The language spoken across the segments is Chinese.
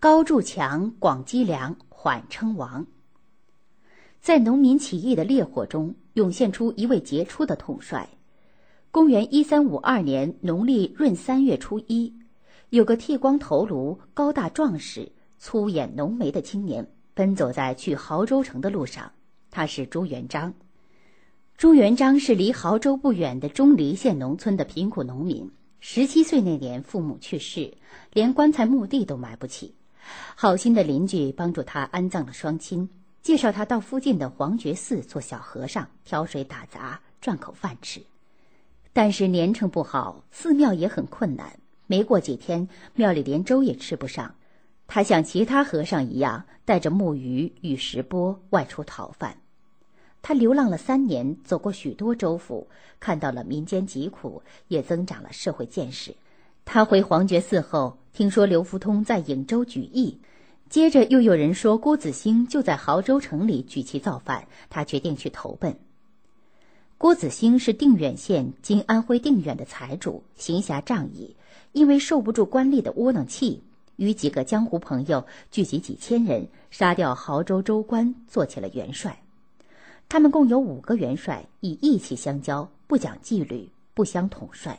高筑墙，广积粮，缓称王。在农民起义的烈火中，涌现出一位杰出的统帅。公元一三五二年农历闰三月初一，有个剃光头颅、高大壮实、粗眼浓眉的青年，奔走在去亳州城的路上。他是朱元璋。朱元璋是离亳州不远的钟离县农村的贫苦农民。十七岁那年，父母去世，连棺材墓地都买不起。好心的邻居帮助他安葬了双亲，介绍他到附近的黄觉寺做小和尚，挑水打杂赚口饭吃。但是年成不好，寺庙也很困难。没过几天，庙里连粥也吃不上。他像其他和尚一样，带着木鱼与石钵外出讨饭。他流浪了三年，走过许多州府，看到了民间疾苦，也增长了社会见识。他回黄觉寺后，听说刘福通在颍州举义，接着又有人说郭子兴就在亳州城里举旗造反，他决定去投奔。郭子兴是定远县（今安徽定远）的财主，行侠仗义，因为受不住官吏的窝囊气，与几个江湖朋友聚集几千人，杀掉亳州州官，做起了元帅。他们共有五个元帅，以义气相交，不讲纪律，不相统帅。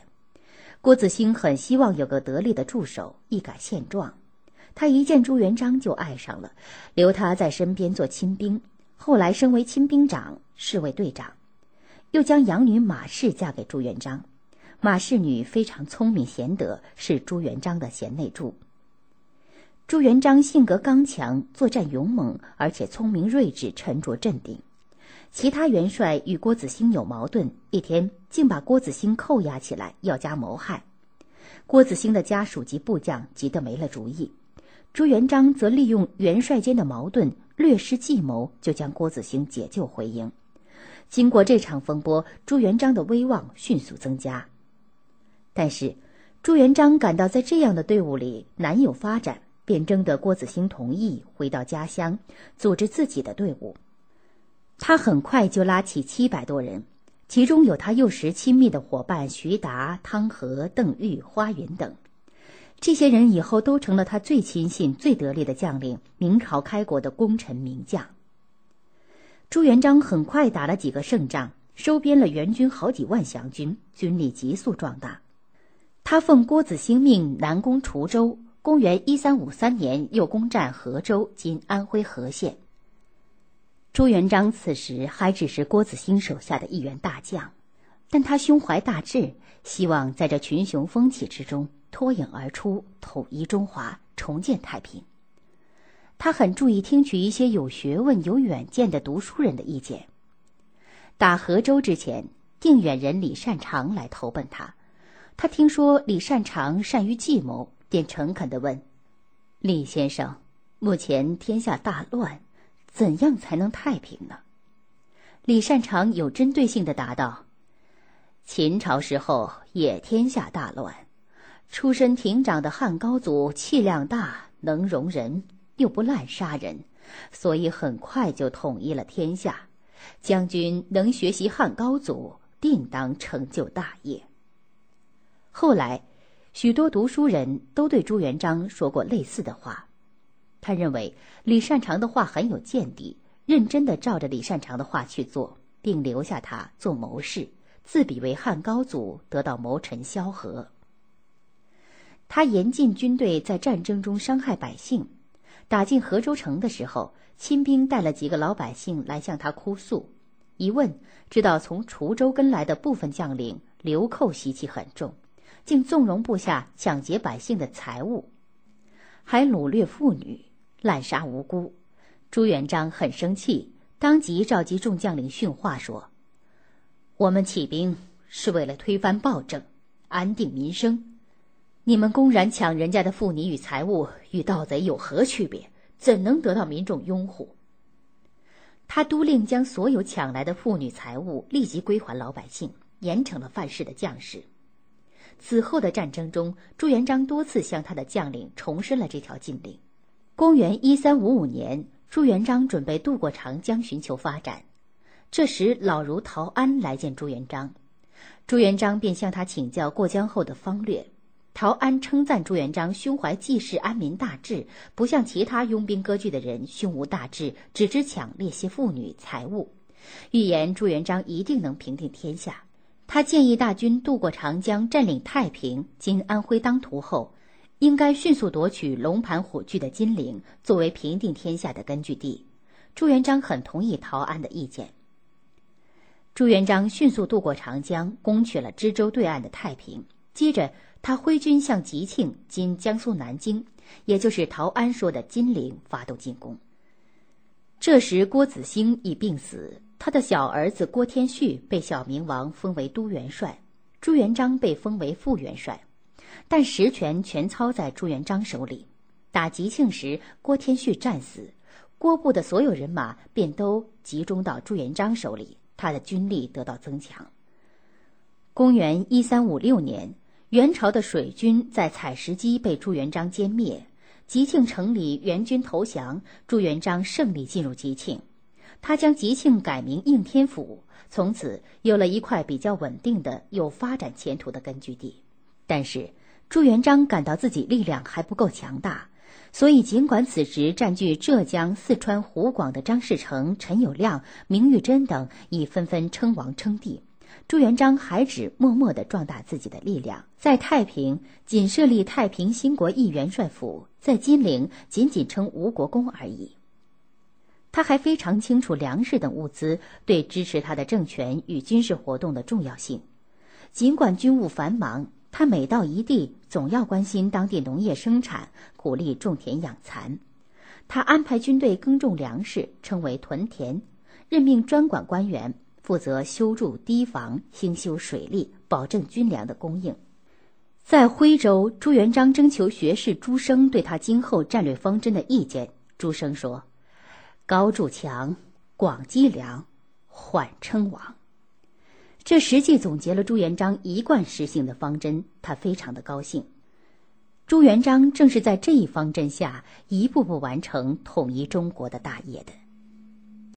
郭子兴很希望有个得力的助手，一改现状。他一见朱元璋就爱上了，留他在身边做亲兵。后来升为亲兵长，侍卫队长，又将养女马氏嫁给朱元璋。马氏女非常聪明贤德，是朱元璋的贤内助。朱元璋性格刚强，作战勇猛，而且聪明睿智，沉着镇定。其他元帅与郭子兴有矛盾，一天竟把郭子兴扣押起来，要加谋害。郭子兴的家属及部将急得没了主意，朱元璋则利用元帅间的矛盾，略施计谋，就将郭子兴解救回营。经过这场风波，朱元璋的威望迅速增加。但是，朱元璋感到在这样的队伍里难有发展，便征得郭子兴同意，回到家乡，组织自己的队伍。他很快就拉起七百多人，其中有他幼时亲密的伙伴徐达、汤和、邓玉、花云等。这些人以后都成了他最亲信、最得力的将领，明朝开国的功臣名将。朱元璋很快打了几个胜仗，收编了援军好几万降军，军力急速壮大。他奉郭子兴命南攻滁州，公元一三五三年又攻占和州（今安徽和县）。朱元璋此时还只是郭子兴手下的一员大将，但他胸怀大志，希望在这群雄风起之中脱颖而出，统一中华，重建太平。他很注意听取一些有学问、有远见的读书人的意见。打河州之前，定远人李善长来投奔他，他听说李善长善于计谋，便诚恳地问：“李先生，目前天下大乱。”怎样才能太平呢？李善长有针对性的答道：“秦朝时候也天下大乱，出身亭长的汉高祖气量大，能容人，又不滥杀人，所以很快就统一了天下。将军能学习汉高祖，定当成就大业。”后来，许多读书人都对朱元璋说过类似的话。他认为李善长的话很有见地，认真的照着李善长的话去做，并留下他做谋士，自比为汉高祖，得到谋臣萧何。他严禁军队在战争中伤害百姓。打进河州城的时候，亲兵带了几个老百姓来向他哭诉，一问知道从滁州跟来的部分将领流寇习气很重，竟纵容部下抢劫百姓的财物，还掳掠妇女。滥杀无辜，朱元璋很生气，当即召集众将领训话说：“我们起兵是为了推翻暴政，安定民生。你们公然抢人家的妇女与财物，与盗贼有何区别？怎能得到民众拥护？”他督令将所有抢来的妇女财物立即归还老百姓，严惩了犯事的将士。此后的战争中，朱元璋多次向他的将领重申了这条禁令。公元一三五五年，朱元璋准备渡过长江寻求发展。这时，老儒陶安来见朱元璋，朱元璋便向他请教过江后的方略。陶安称赞朱元璋胸怀济世安民大志，不像其他拥兵割据的人胸无大志，只知抢掠些妇女财物，预言朱元璋一定能平定天下。他建议大军渡过长江，占领太平（今安徽当涂）后，应该迅速夺取龙盘虎踞的金陵，作为平定天下的根据地。朱元璋很同意陶安的意见。朱元璋迅速渡过长江，攻取了知州对岸的太平。接着，他挥军向吉庆（今江苏南京），也就是陶安说的金陵发动进攻。这时，郭子兴已病死，他的小儿子郭天旭被小明王封为都元帅，朱元璋被封为副元帅，但实权全操在朱元璋手里。打吉庆时，郭天旭战死，郭部的所有人马便都集中到朱元璋手里。他的军力得到增强。公元一三五六年，元朝的水军在采石矶被朱元璋歼灭，吉庆城里元军投降，朱元璋胜利进入吉庆，他将吉庆改名应天府，从此有了一块比较稳定的、有发展前途的根据地。但是朱元璋感到自己力量还不够强大。所以，尽管此时占据浙江、四川、湖广的张士诚、陈友谅、明玉珍等已纷纷称王称帝，朱元璋还只默默地壮大自己的力量，在太平仅设立太平兴国义元帅府，在金陵仅仅称吴国公而已。他还非常清楚粮食等物资对支持他的政权与军事活动的重要性，尽管军务繁忙。他每到一地，总要关心当地农业生产，鼓励种田养蚕。他安排军队耕种粮食，称为屯田，任命专管官员负责修筑堤防、兴修水利，保证军粮的供应。在徽州，朱元璋征求学士朱升对他今后战略方针的意见。朱升说：“高筑墙，广积粮，缓称王。”这实际总结了朱元璋一贯实行的方针，他非常的高兴。朱元璋正是在这一方针下，一步步完成统一中国的大业的。